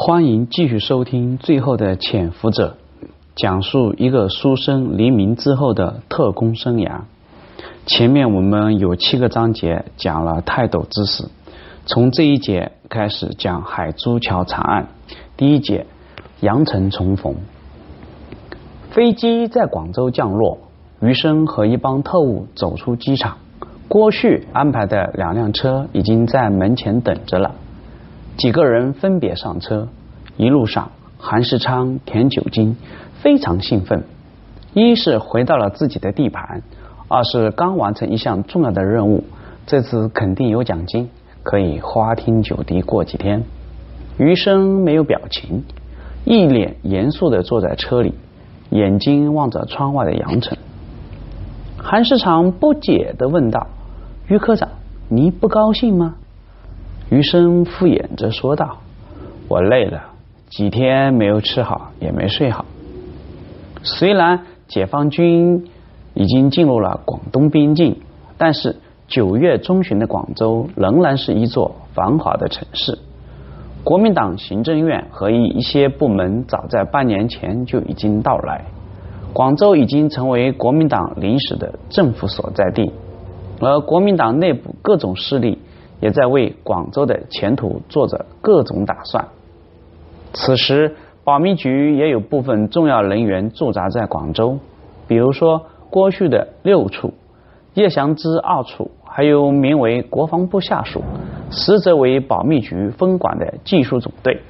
欢迎继续收听《最后的潜伏者》，讲述一个书生黎明之后的特工生涯。前面我们有七个章节讲了泰斗之死，从这一节开始讲海珠桥惨案。第一节，羊城重逢。飞机在广州降落，余生和一帮特务走出机场。郭旭安排的两辆车已经在门前等着了。几个人分别上车，一路上，韩世昌、田九金非常兴奋。一是回到了自己的地盘，二是刚完成一项重要的任务，这次肯定有奖金，可以花天酒地过几天。余生没有表情，一脸严肃的坐在车里，眼睛望着窗外的阳城。韩世昌不解的问道：“余科长，你不高兴吗？”余生敷衍着说道：“我累了，几天没有吃好，也没睡好。虽然解放军已经进入了广东边境，但是九月中旬的广州仍然是一座繁华的城市。国民党行政院和一一些部门早在半年前就已经到来，广州已经成为国民党临时的政府所在地，而国民党内部各种势力。”也在为广州的前途做着各种打算。此时，保密局也有部分重要人员驻扎在广州，比如说郭旭的六处、叶祥之二处，还有名为国防部下属、实则为保密局分管的技术总队。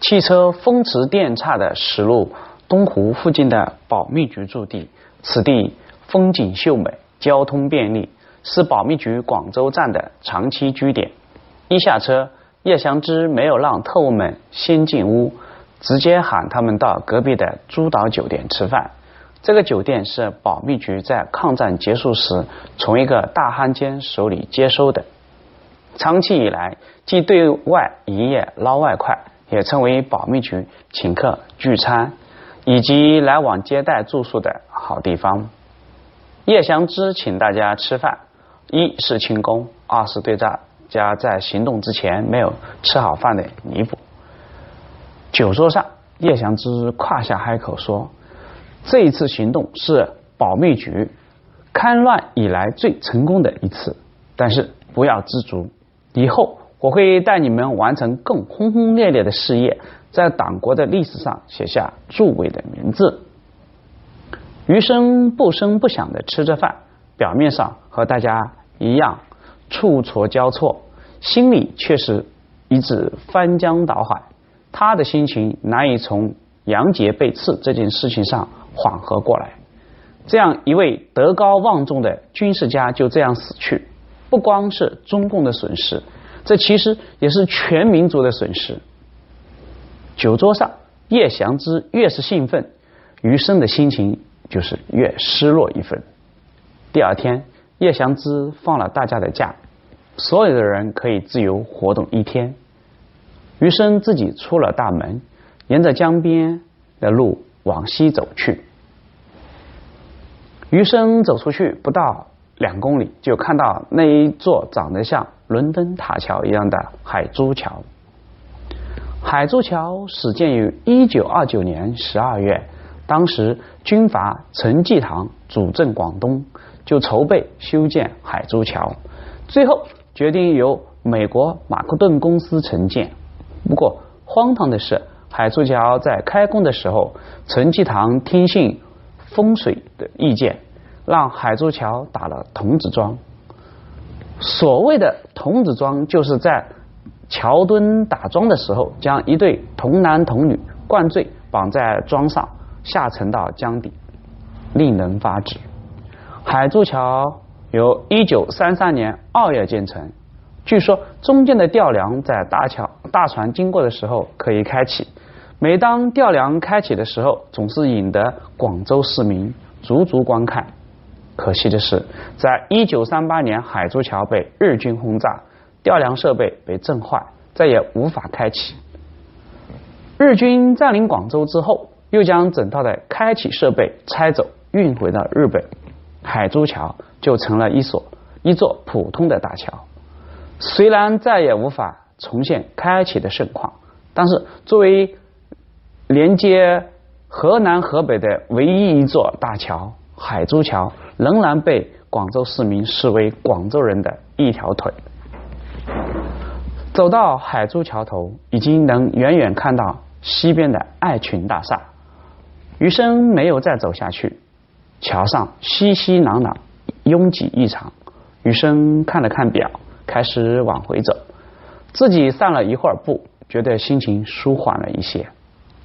汽车风驰电掣的驶入东湖附近的保密局驻地，此地风景秀美，交通便利。是保密局广州站的长期据点。一下车，叶祥之没有让特务们先进屋，直接喊他们到隔壁的珠岛酒店吃饭。这个酒店是保密局在抗战结束时从一个大汉奸手里接收的。长期以来，既对外营业捞外快，也成为保密局请客聚餐以及来往接待住宿的好地方。叶祥之请大家吃饭。一是轻功，二是对大家在行动之前没有吃好饭的弥补。酒桌上，叶祥之胯下开口说：“这一次行动是保密局戡乱以来最成功的一次，但是不要知足，以后我会带你们完成更轰轰烈烈的事业，在党国的历史上写下诸位的名字。”余生不声不响的吃着饭，表面上和大家。一样，处错交错，心里却是一直翻江倒海。他的心情难以从杨杰被刺这件事情上缓和过来。这样一位德高望重的军事家就这样死去，不光是中共的损失，这其实也是全民族的损失。酒桌上，叶祥之越是兴奋，余生的心情就是越失落一分。第二天。叶祥之放了大家的假，所有的人可以自由活动一天。余生自己出了大门，沿着江边的路往西走去。余生走出去不到两公里，就看到那一座长得像伦敦塔桥一样的海珠桥。海珠桥始建于一九二九年十二月，当时军阀陈济棠主政广东。就筹备修建海珠桥，最后决定由美国马克顿公司承建。不过荒唐的是，海珠桥在开工的时候，陈济棠听信风水的意见，让海珠桥打了童子桩。所谓的童子桩，就是在桥墩打桩的时候，将一对童男童女灌醉，绑在桩上，下沉到江底，令人发指。海珠桥由一九三三年二月建成，据说中间的吊梁在大桥大船经过的时候可以开启。每当吊梁开启的时候，总是引得广州市民足足观看。可惜的是，在一九三八年海珠桥被日军轰炸，吊梁设备被震坏，再也无法开启。日军占领广州之后，又将整套的开启设备拆走，运回到日本。海珠桥就成了一所一座普通的大桥，虽然再也无法重现开启的盛况。但是，作为连接河南河北的唯一一座大桥——海珠桥，仍然被广州市民视为广州人的一条腿。走到海珠桥头，已经能远远看到西边的爱群大厦。余生没有再走下去，桥上熙熙攘攘，拥挤异常。余生看了看表，开始往回走。自己散了一会儿步，觉得心情舒缓了一些。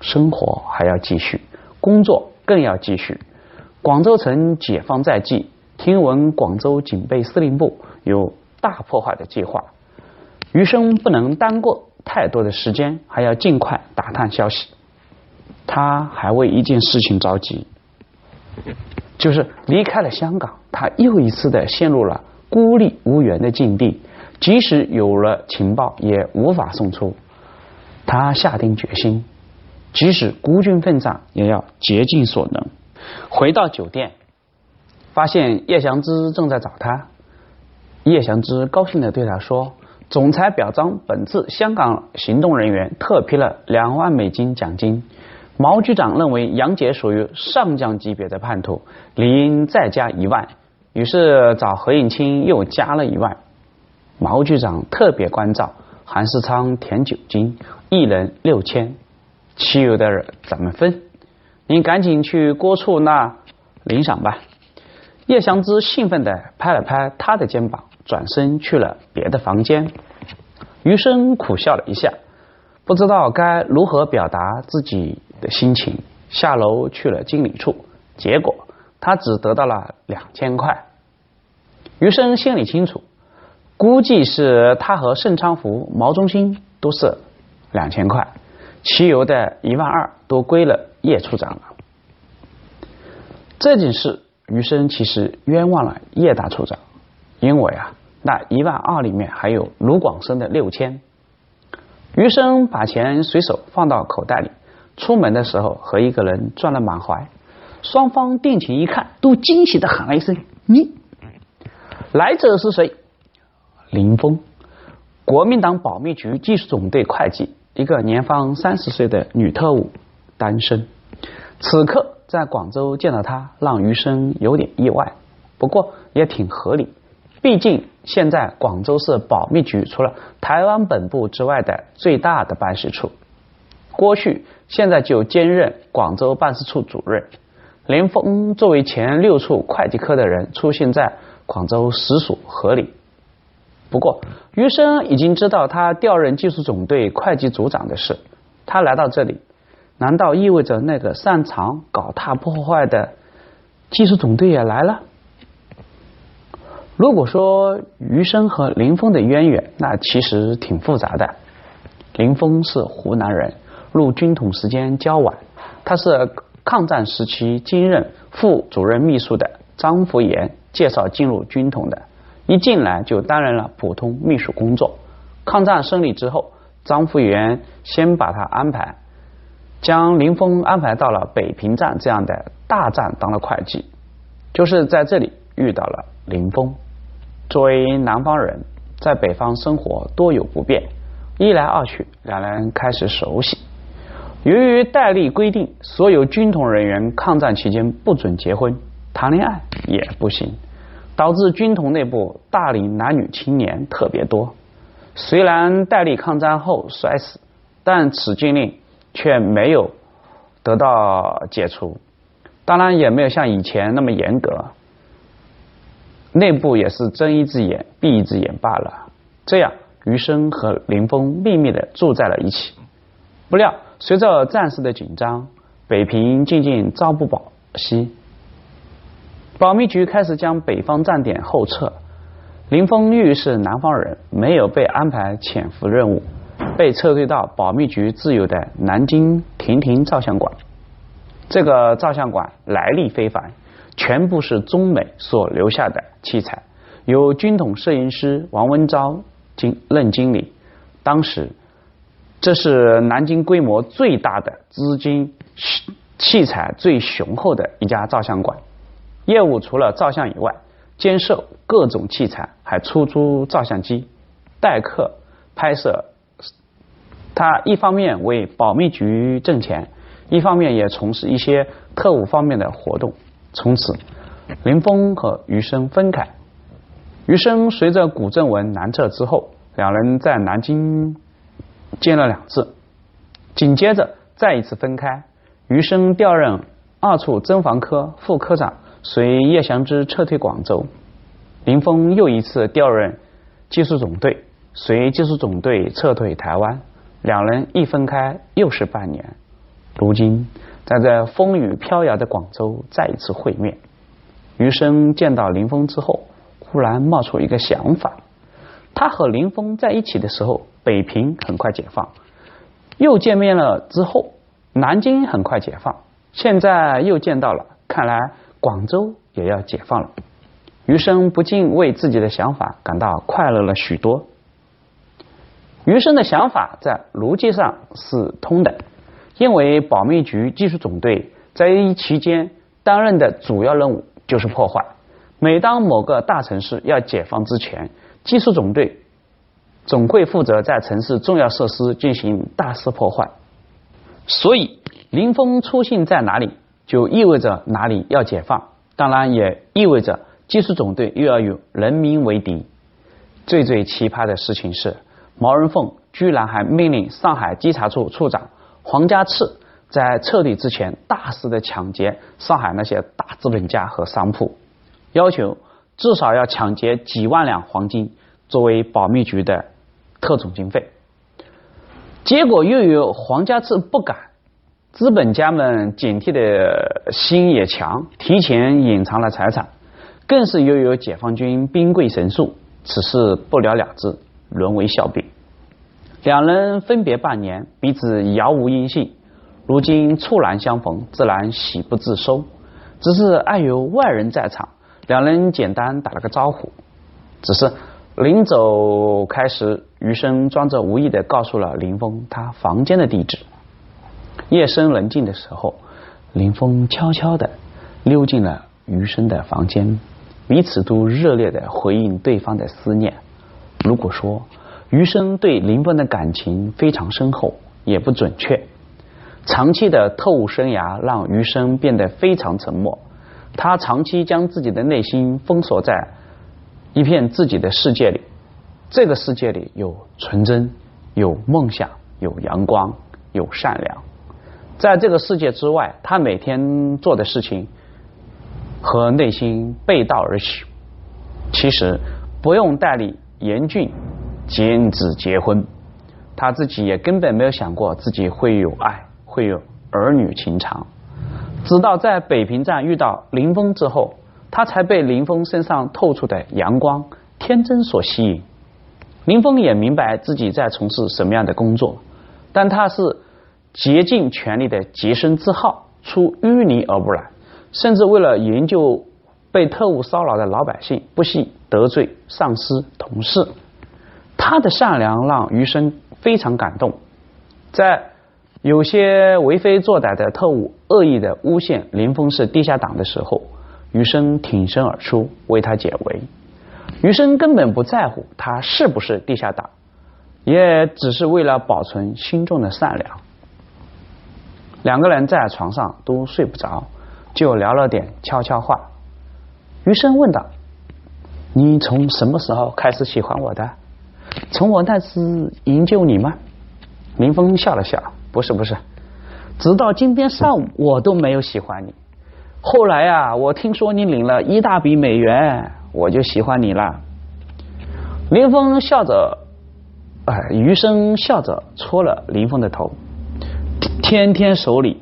生活还要继续，工作更要继续。广州城解放在即，听闻广州警备司令部有大破坏的计划。余生不能耽搁太多的时间，还要尽快打探消息。他还为一件事情着急，就是离开了香港，他又一次的陷入了孤立无援的境地。即使有了情报，也无法送出。他下定决心，即使孤军奋战，也要竭尽所能。回到酒店，发现叶祥之正在找他。叶祥之高兴的对他说：“总裁表彰本次香港行动人员特批了两万美金奖金。”毛局长认为杨杰属于上将级别的叛徒，理应再加一万，于是找何应钦又加了一万。毛局长特别关照韩世昌填酒金，一人六千，其余的人怎么分？您赶紧去郭处那领赏吧。叶祥之兴奋的拍了拍他的肩膀，转身去了别的房间。余生苦笑了一下，不知道该如何表达自己。的心情，下楼去了经理处，结果他只得到了两千块。余生心里清楚，估计是他和盛昌福、毛中心都是两千块，其余的一万二都归了叶处长了。这件事，余生其实冤枉了叶大处长，因为啊，那一万二里面还有卢广生的六千。余生把钱随手放到口袋里。出门的时候和一个人撞了满怀，双方定睛一看，都惊喜的喊了一声：“你来者是谁？”林峰，国民党保密局技术总队会计，一个年方三十岁的女特务，单身。此刻在广州见到他，让余生有点意外，不过也挺合理，毕竟现在广州市保密局除了台湾本部之外的最大的办事处。郭旭现在就兼任广州办事处主任。林峰作为前六处会计科的人，出现在广州实属合理。不过，余生已经知道他调任技术总队会计组长的事。他来到这里，难道意味着那个擅长搞大破坏的技术总队也来了？如果说余生和林峰的渊源，那其实挺复杂的。林峰是湖南人。入军统时间较晚，他是抗战时期兼任副主任秘书的张福岩介绍进入军统的，一进来就担任了普通秘书工作。抗战胜利之后，张福元先把他安排，将林峰安排到了北平站这样的大站当了会计，就是在这里遇到了林峰。作为南方人，在北方生活多有不便，一来二去，两人开始熟悉。由于戴笠规定，所有军统人员抗战期间不准结婚，谈恋爱也不行，导致军统内部大龄男女青年特别多。虽然戴笠抗战后摔死，但此禁令却没有得到解除，当然也没有像以前那么严格，内部也是睁一只眼闭一只眼罢了。这样，余生和林峰秘密的住在了一起，不料。随着战事的紧张，北平渐渐朝不保夕，保密局开始将北方站点后撤。林峰玉是南方人，没有被安排潜伏任务，被撤退到保密局自有的南京亭亭照相馆。这个照相馆来历非凡，全部是中美所留下的器材，由军统摄影师王文昭经任经理。当时。这是南京规模最大的、资金器材最雄厚的一家照相馆。业务除了照相以外，兼售各种器材，还出租照相机，代客拍摄他一方面为保密局挣钱，一方面也从事一些特务方面的活动。从此，林峰和余生分开。余生随着古正文南撤之后，两人在南京见了两次，紧接着再一次分开。余生调任二处侦防科副科长，随叶祥之撤退广州。林峰又一次调任技术总队，随技术总队撤退台湾。两人一分开又是半年。如今在这风雨飘摇的广州再一次会面，余生见到林峰之后。忽然冒出一个想法，他和林峰在一起的时候，北平很快解放；又见面了之后，南京很快解放。现在又见到了，看来广州也要解放了。余生不禁为自己的想法感到快乐了许多。余生的想法在逻辑上是通的，因为保密局技术总队在一期间担任的主要任务就是破坏。每当某个大城市要解放之前，技术总队总会负责在城市重要设施进行大肆破坏。所以，林峰出现在哪里，就意味着哪里要解放，当然也意味着技术总队又要与人民为敌。最最奇葩的事情是，毛人凤居然还命令上海稽查处处长黄家次在撤退之前大肆的抢劫上海那些大资本家和商铺。要求至少要抢劫几万两黄金作为保密局的特种经费，结果又有黄家次不敢，资本家们警惕的心也强，提前隐藏了财产，更是又有解放军兵贵神速，此事不了了之，沦为笑柄。两人分别半年，彼此杳无音信，如今猝然相逢，自然喜不自收，只是碍有外人在场。两人简单打了个招呼，只是临走开时，余生装作无意的告诉了林峰他房间的地址。夜深人静的时候，林峰悄悄的溜进了余生的房间，彼此都热烈的回应对方的思念。如果说余生对林峰的感情非常深厚，也不准确。长期的特务生涯让余生变得非常沉默。他长期将自己的内心封锁在一片自己的世界里，这个世界里有纯真，有梦想，有阳光，有善良。在这个世界之外，他每天做的事情和内心背道而驰。其实不用代理严峻禁止结婚，他自己也根本没有想过自己会有爱，会有儿女情长。直到在北平站遇到林峰之后，他才被林峰身上透出的阳光、天真所吸引。林峰也明白自己在从事什么样的工作，但他是竭尽全力的洁身自好，出淤泥而不染，甚至为了营救被特务骚扰的老百姓，不惜得罪上司、同事。他的善良让余生非常感动，在。有些为非作歹的特务恶意的诬陷林峰是地下党的时候，余生挺身而出为他解围。余生根本不在乎他是不是地下党，也只是为了保存心中的善良。两个人在床上都睡不着，就聊了点悄悄话。余生问道：“你从什么时候开始喜欢我的？从我那次营救你吗？”林峰笑了笑。不是不是，直到今天上午我都没有喜欢你。后来啊，我听说你领了一大笔美元，我就喜欢你了。林峰笑着，哎，余生笑着戳了林峰的头。天天手里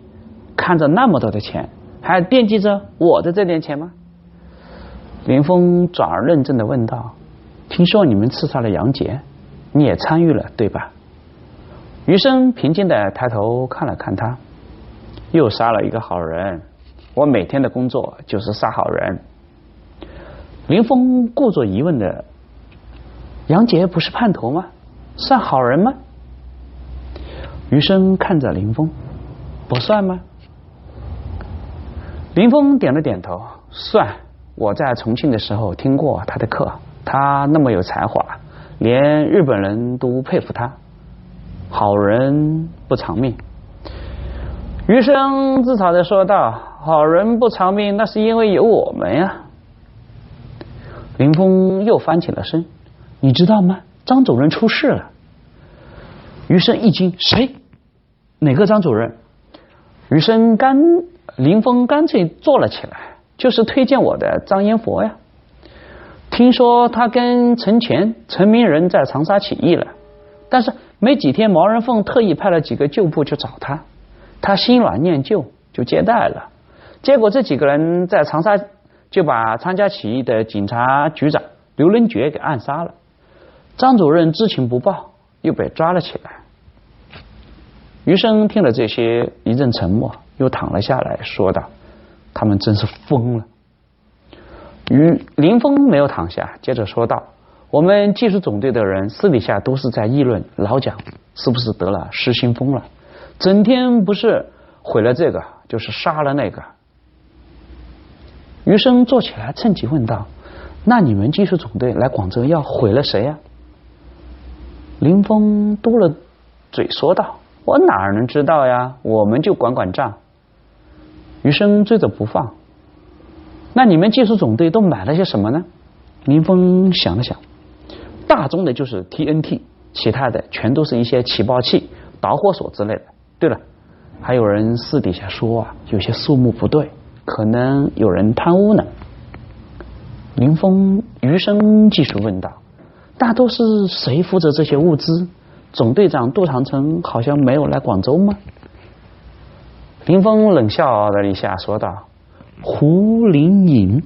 看着那么多的钱，还惦记着我的这点钱吗？林峰转而认真的问道：“听说你们刺杀了杨杰，你也参与了，对吧？”余生平静的抬头看了看他，又杀了一个好人。我每天的工作就是杀好人。林峰故作疑问的：“杨杰不是叛徒吗？算好人吗？”余生看着林峰：“不算吗？”林峰点了点头：“算。我在重庆的时候听过他的课，他那么有才华，连日本人都佩服他。”好人不长命。余生自嘲的说道：“好人不长命，那是因为有我们呀。”林峰又翻起了身：“你知道吗？张主任出事了。”余生一惊：“谁？哪个张主任？”余生干林峰干脆坐了起来：“就是推荐我的张延佛呀。听说他跟陈乾、陈明仁在长沙起义了，但是没几天，毛人凤特意派了几个旧部去找他。”他心软念旧，就接待了。结果这几个人在长沙就把参加起义的警察局长刘仁觉给暗杀了。张主任知情不报，又被抓了起来。余生听了这些，一阵沉默，又躺了下来，说道：“他们真是疯了。”于林峰没有躺下，接着说道：“我们技术总队的人私底下都是在议论老蒋是不是得了失心疯了。”整天不是毁了这个，就是杀了那个。余生坐起来，趁机问道：“那你们技术总队来广州要毁了谁呀？”林峰嘟了嘴说道：“我哪能知道呀？我们就管管账。”余生追着不放：“那你们技术总队都买了些什么呢？”林峰想了想：“大宗的就是 TNT，其他的全都是一些起爆器、导火索之类的。”对了，还有人私底下说啊，有些数目不对，可能有人贪污呢。林峰余生继续问道：“大都是谁负责这些物资？总队长杜长城好像没有来广州吗？”林峰冷笑了一下，说道：“胡林颖，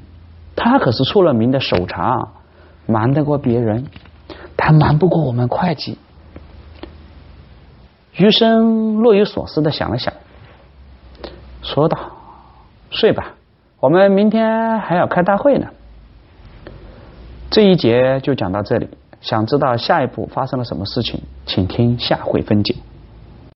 他可是出了名的手长，瞒得过别人，他瞒不过我们会计。”余生若有所思的想了想，说道：“睡吧，我们明天还要开大会呢。”这一节就讲到这里。想知道下一步发生了什么事情，请听下回分解。